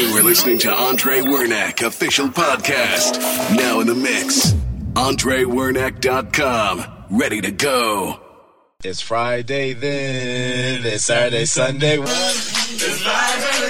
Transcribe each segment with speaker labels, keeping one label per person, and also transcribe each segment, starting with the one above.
Speaker 1: You were listening to Andre Wernack, official podcast. Now in the mix. AndreWernack.com. Ready to go.
Speaker 2: It's Friday then. It's Saturday, Sunday.
Speaker 3: It's
Speaker 4: Friday.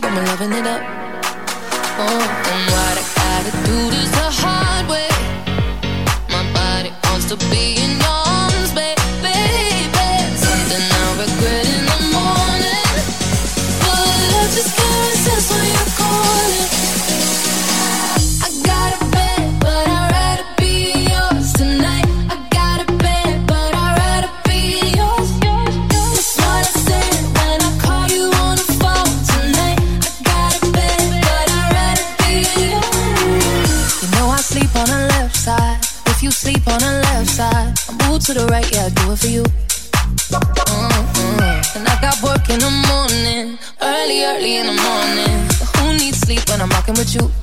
Speaker 5: But I've loving it up. Oh, and what I gotta do this the hard way. My body wants to be in your you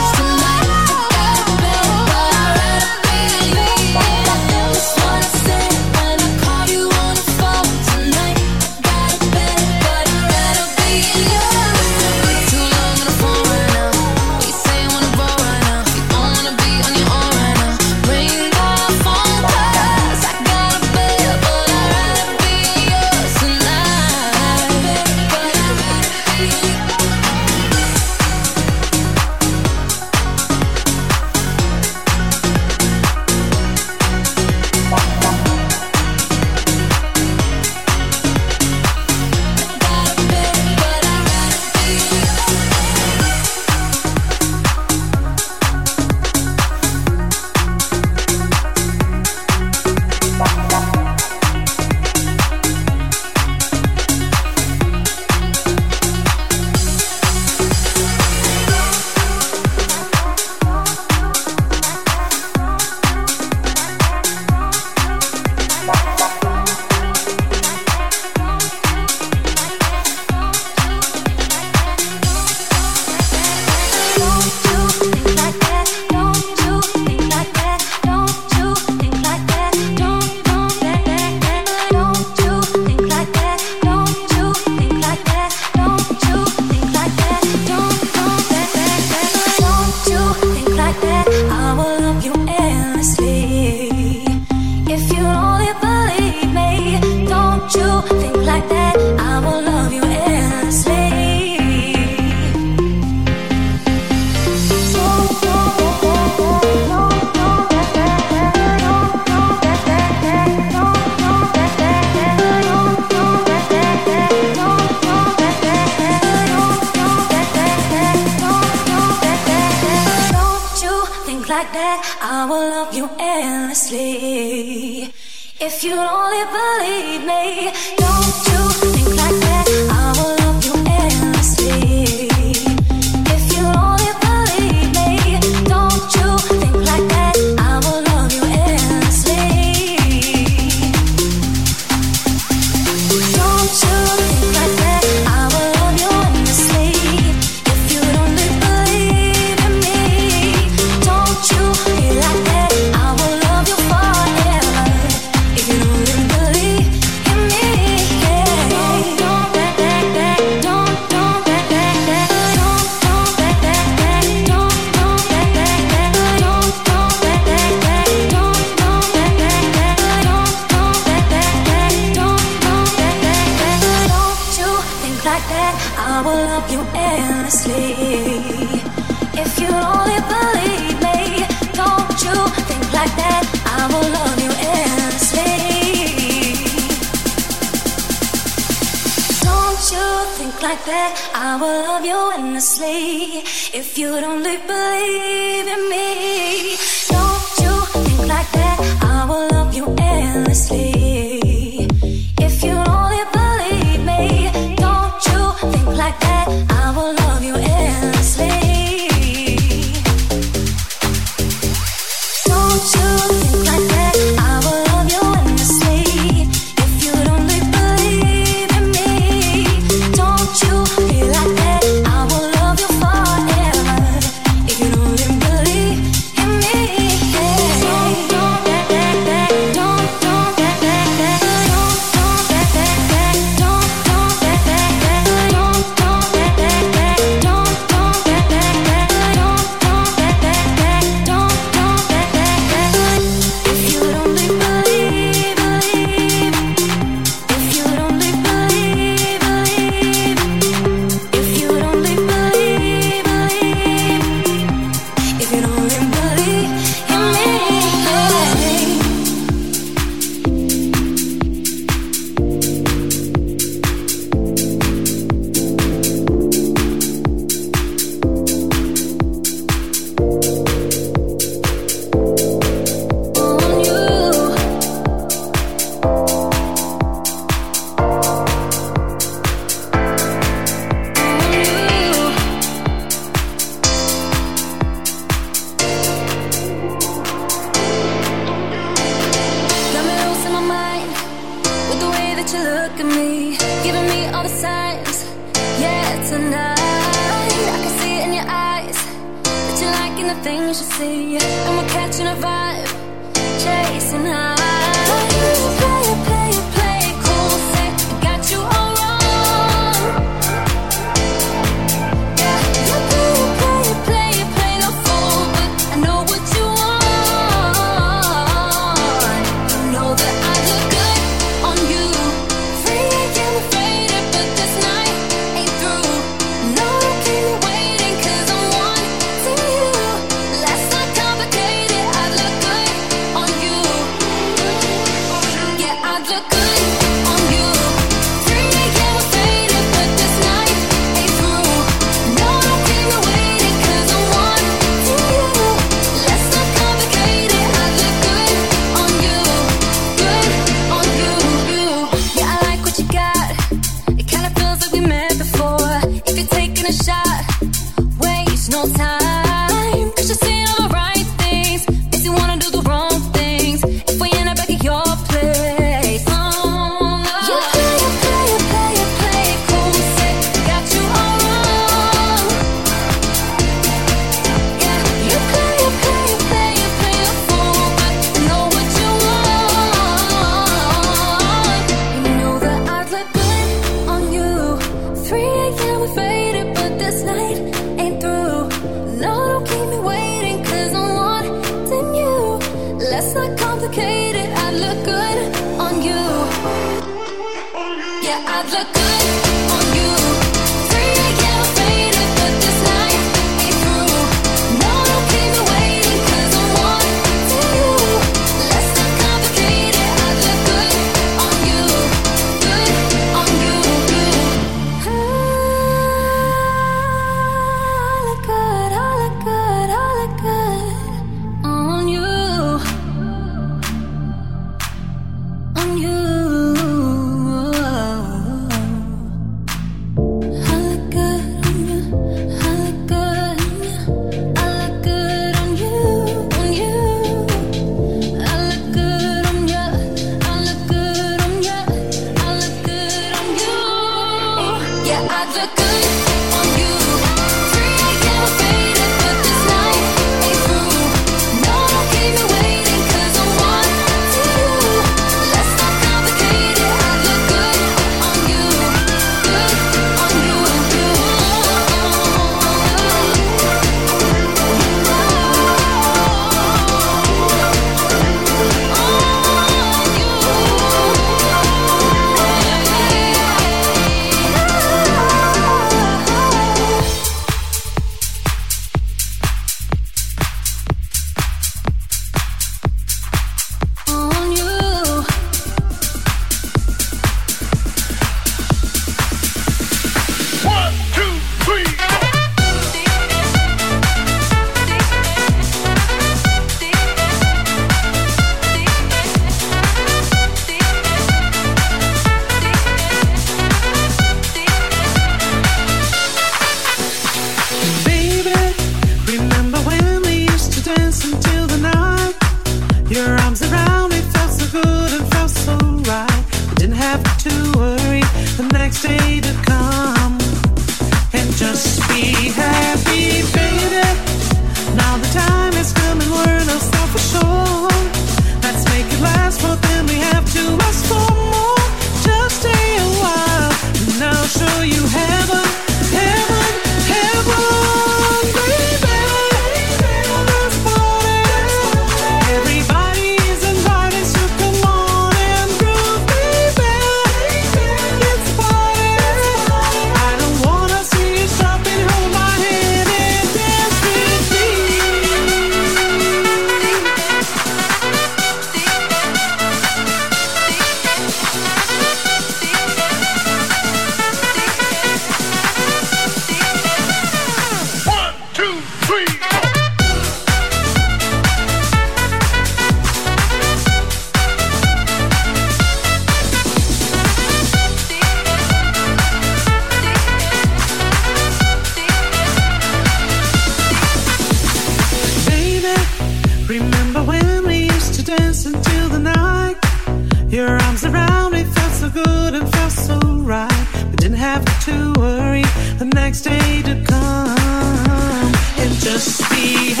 Speaker 6: be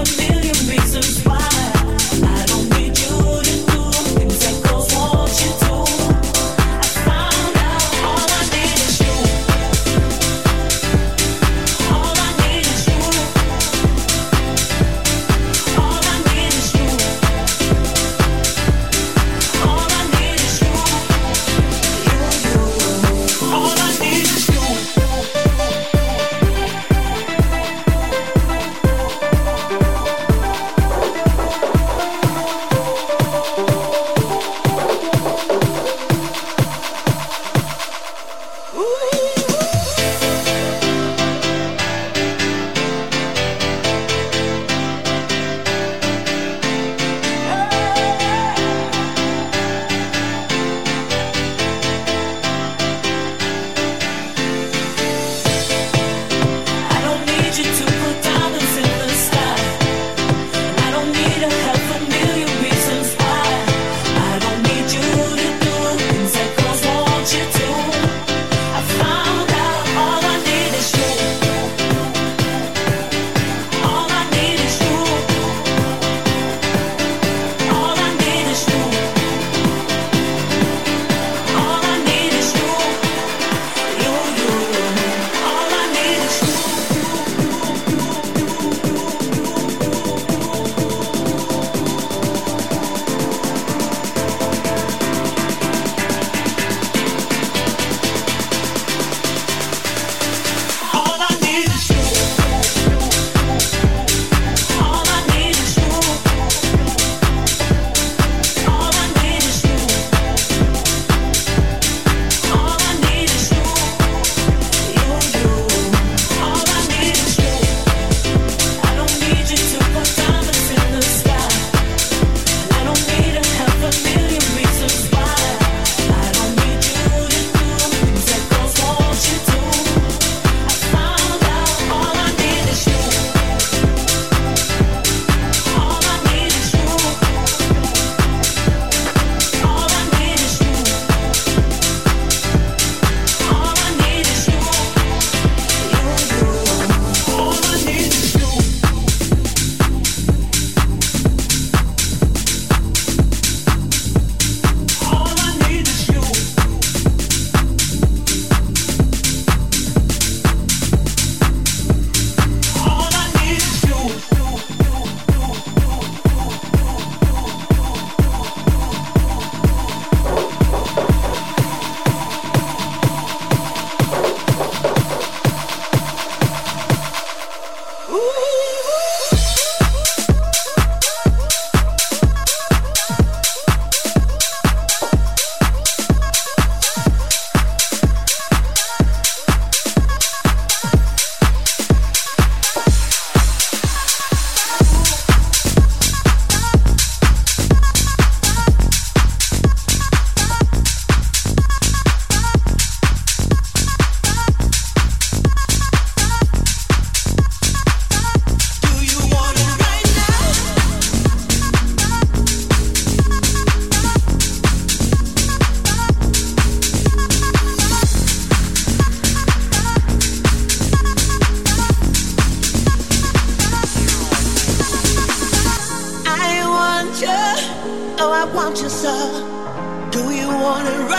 Speaker 6: a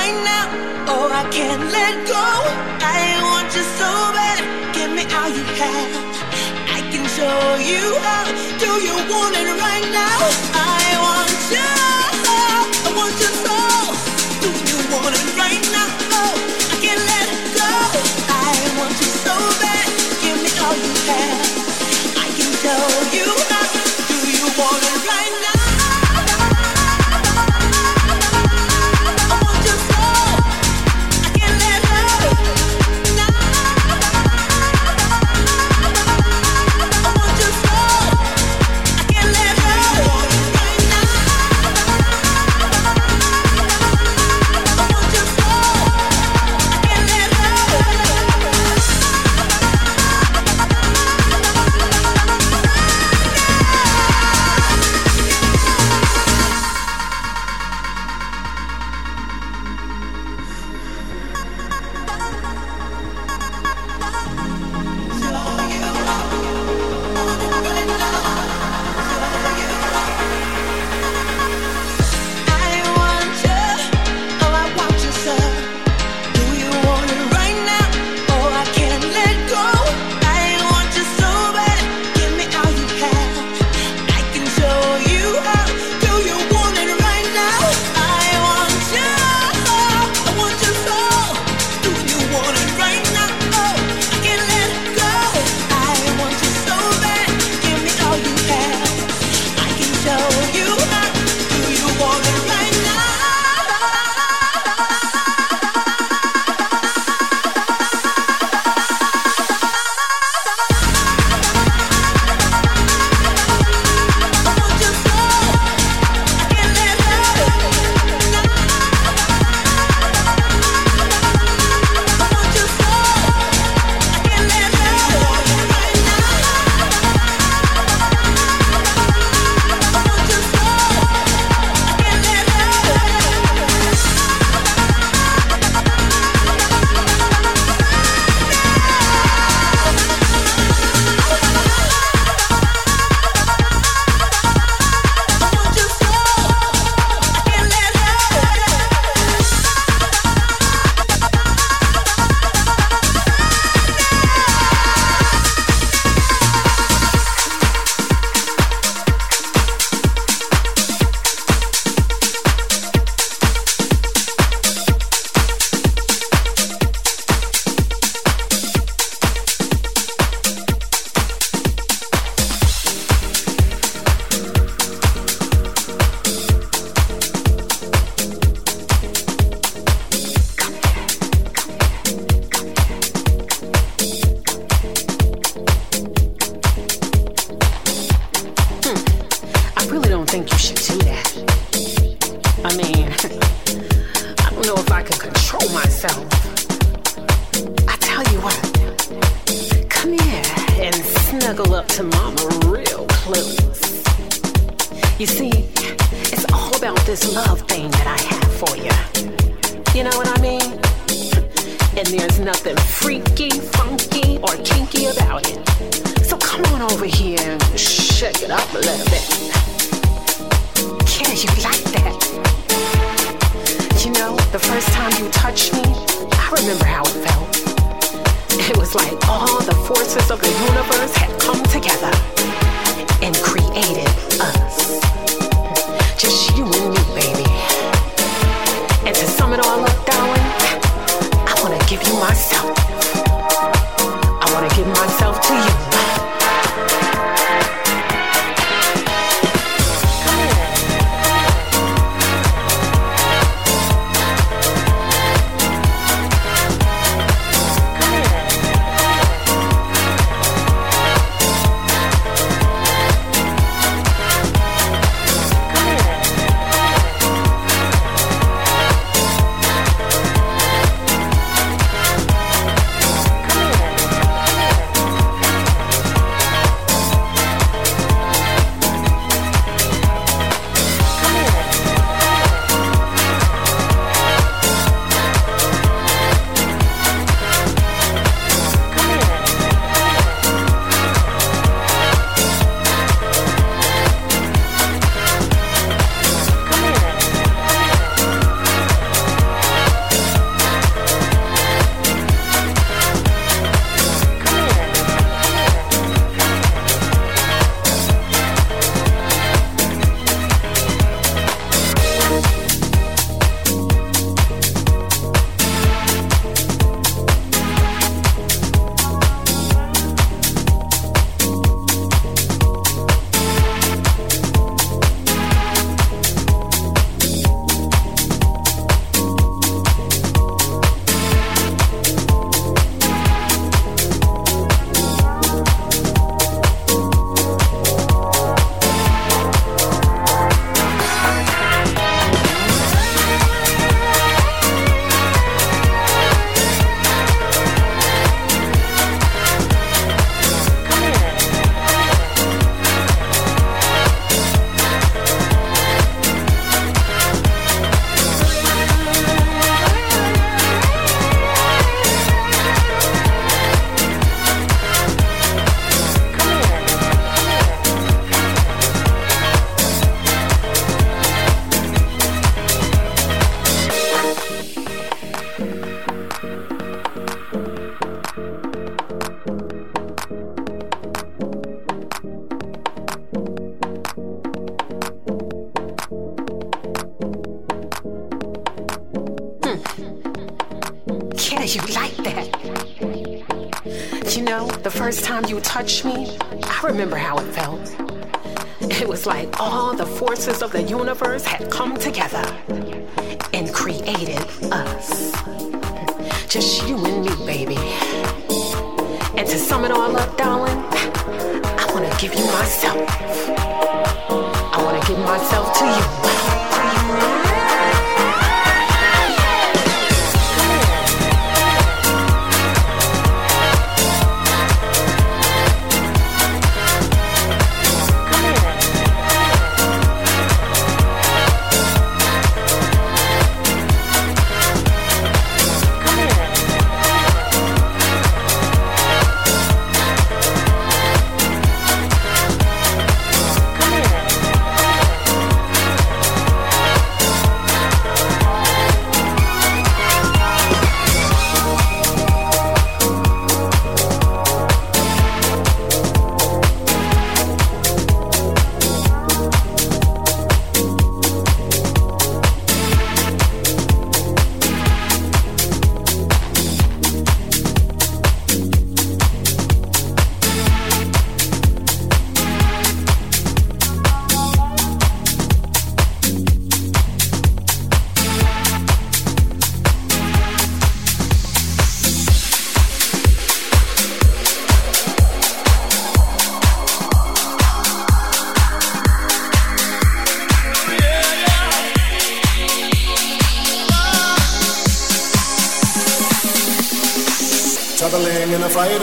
Speaker 6: right now.
Speaker 7: Oh, I can't let go. I want you so bad. Give me all you have. I can show you how. Do you want it right now? I want you. I want you so. Do you want it right now? Oh, I can't let go. I want you so bad. Give me all you have. I can show you how. Do you want it?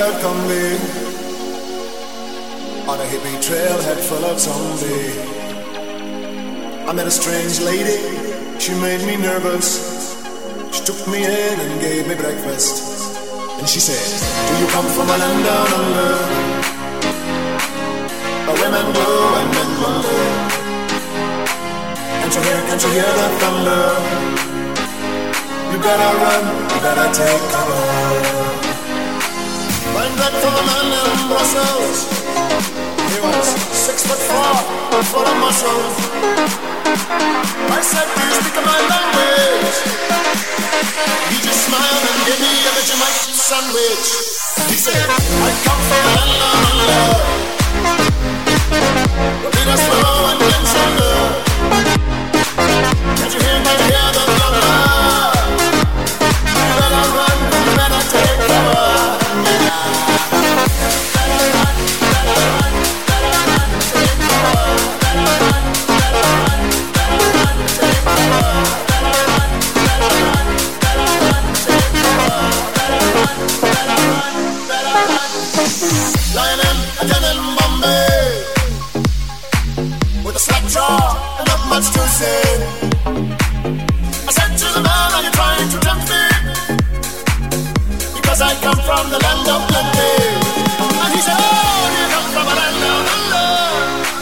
Speaker 8: Out Kombi On a hippie trailhead full of zombie I met a strange lady, she made me nervous. She took me in and gave me breakfast. And she said, do you come from a land down under? Where women go and men wonder. Can't you hear, can't you hear the thunder? You better run, you better take cover In Brussels. He was six foot four, full of muscles. I said, Do you speak my language? He just smiled and gave me a Vegemite sandwich. He said, I come from and. Can't you hear, can't you hear not much to say. I said to the man, are you trying to tempt me? Because I come from the land of plenty. And he said, oh, you come from a land down under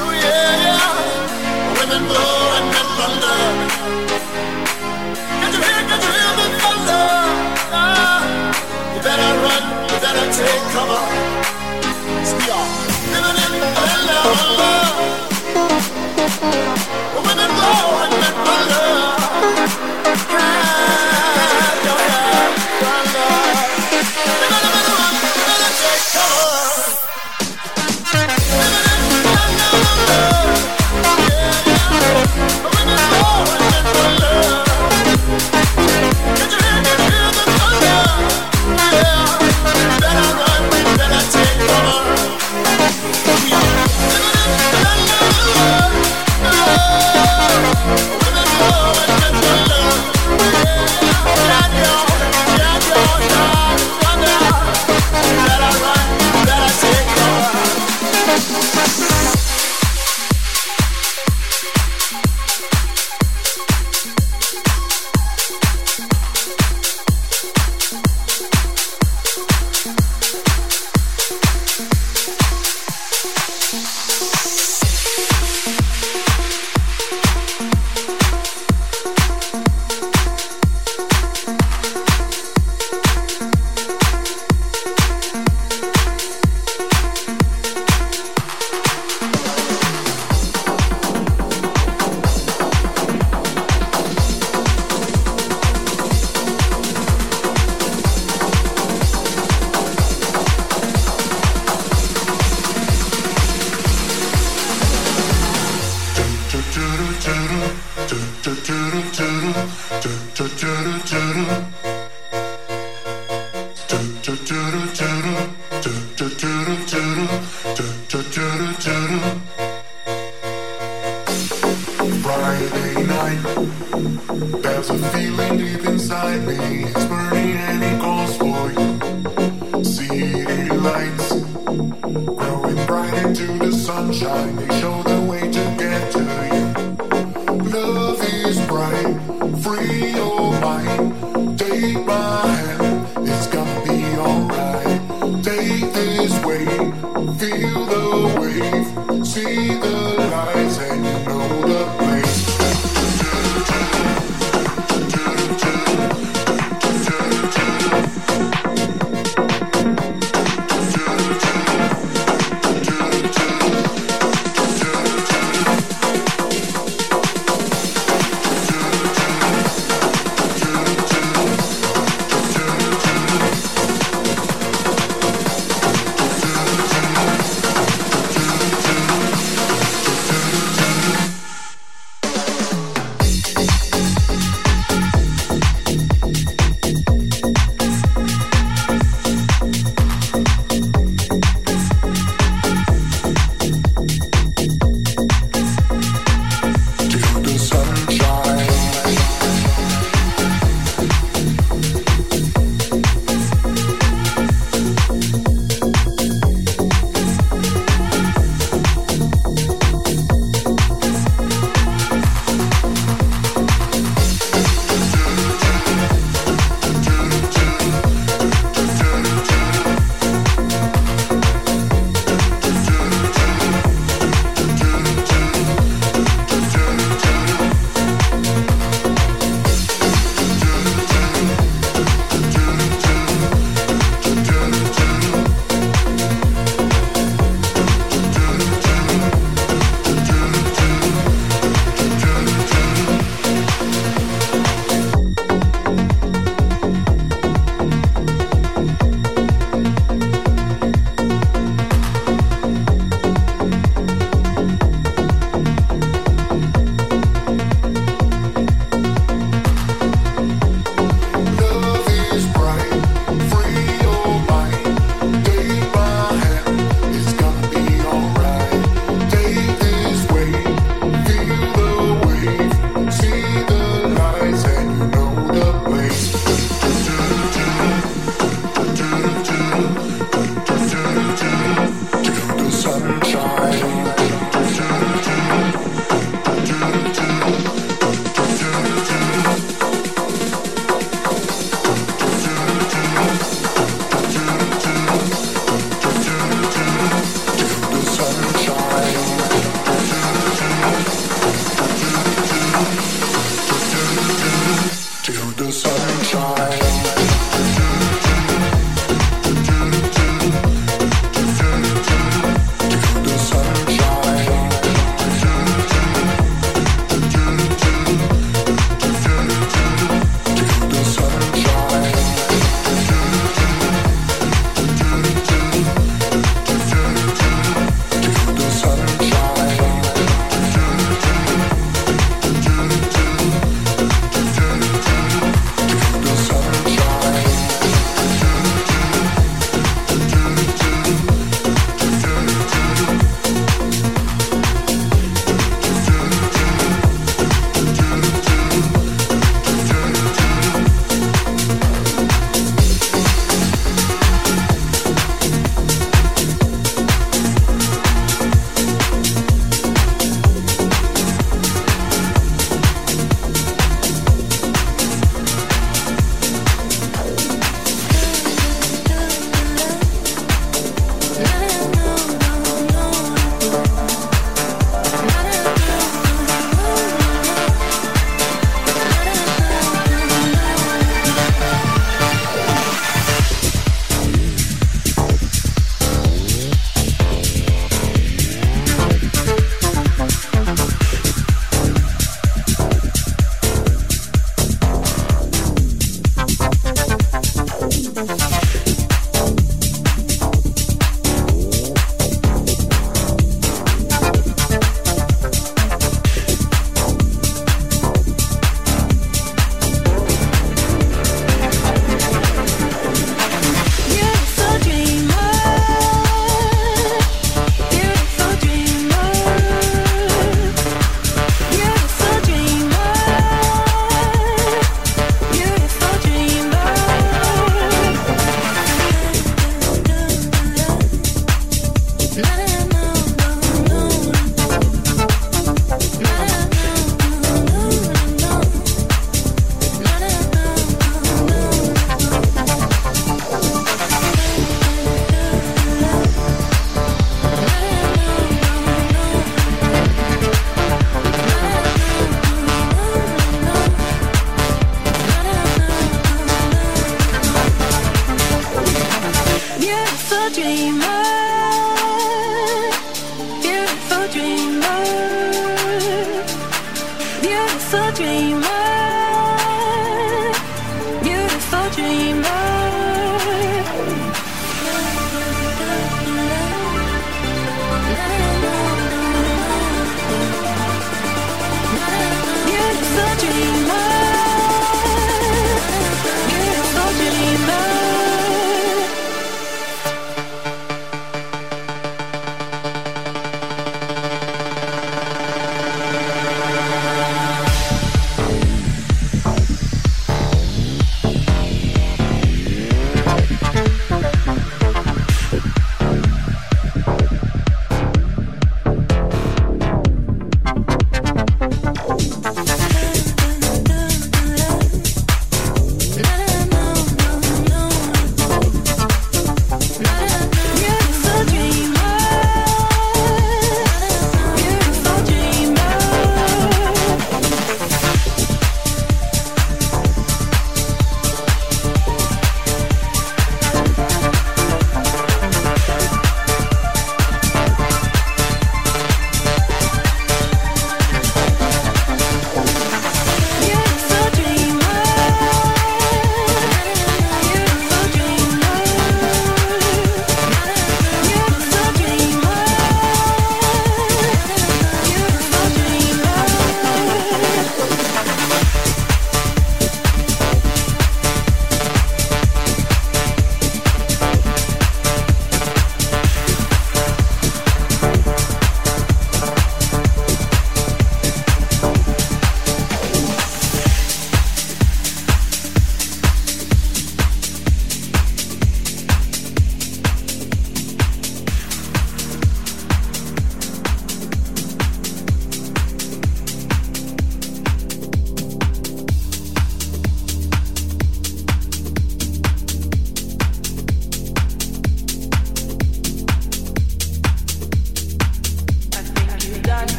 Speaker 8: Oh yeah, yeah. Women blow and men plunder. Can't you hear, can't you hear the thunder? Ah, you better run, you better take cover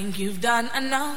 Speaker 6: think you've done enough.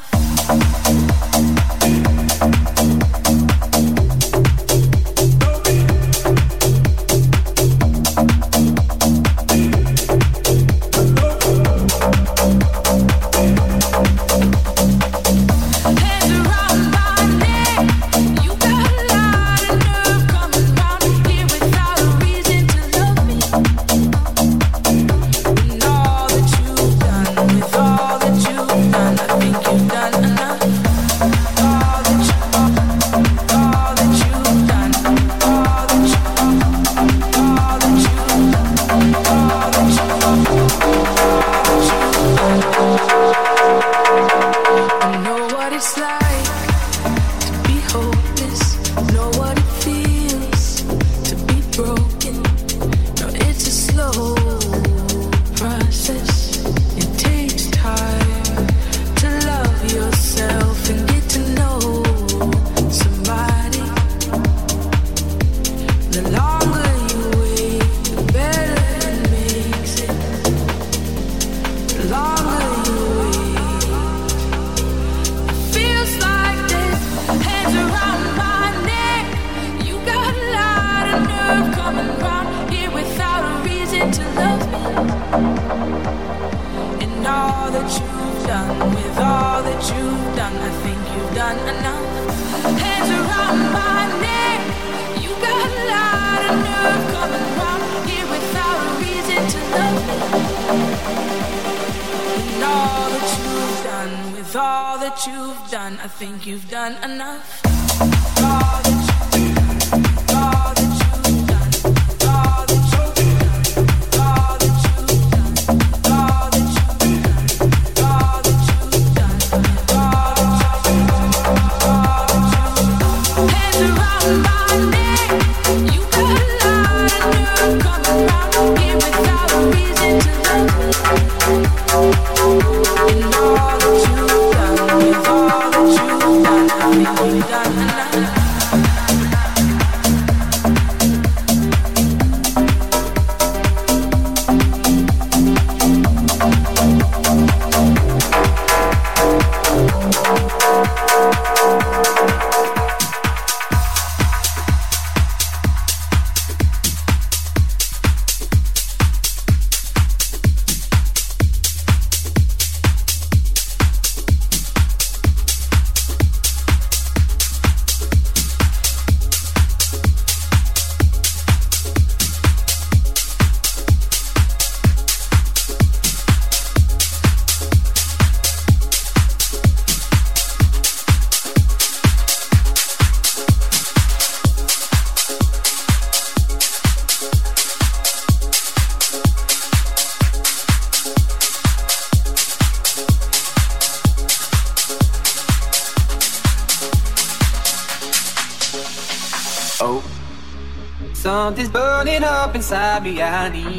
Speaker 9: Up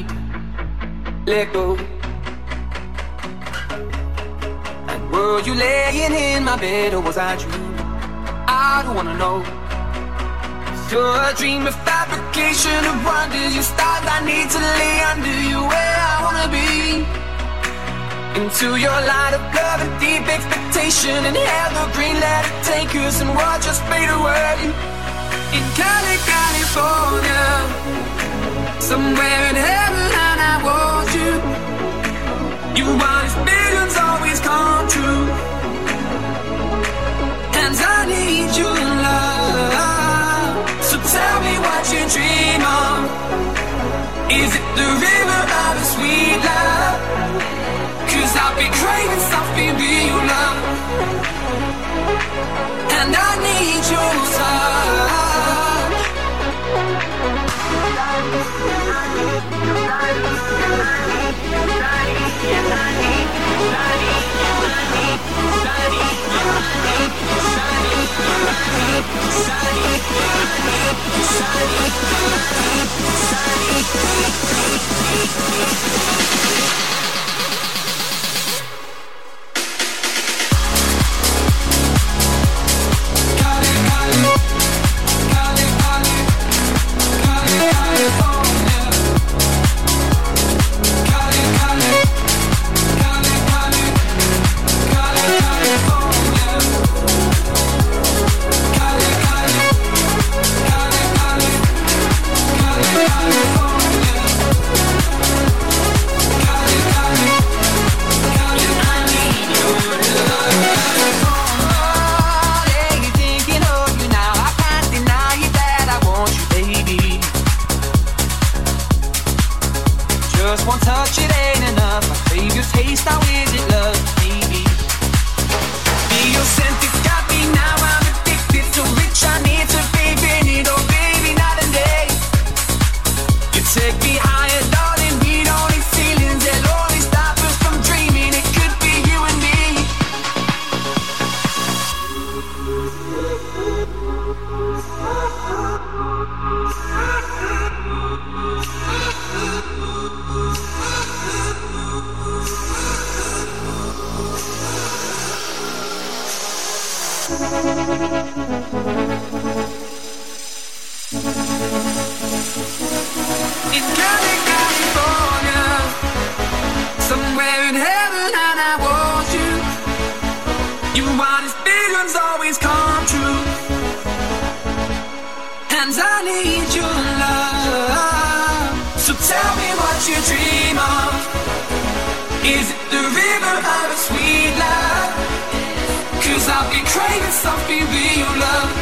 Speaker 9: Is it the real? Sunny, sunny, sunny, sunny. you dream of? Is it the river of a sweet love? Cause I'll be craving something real
Speaker 10: love.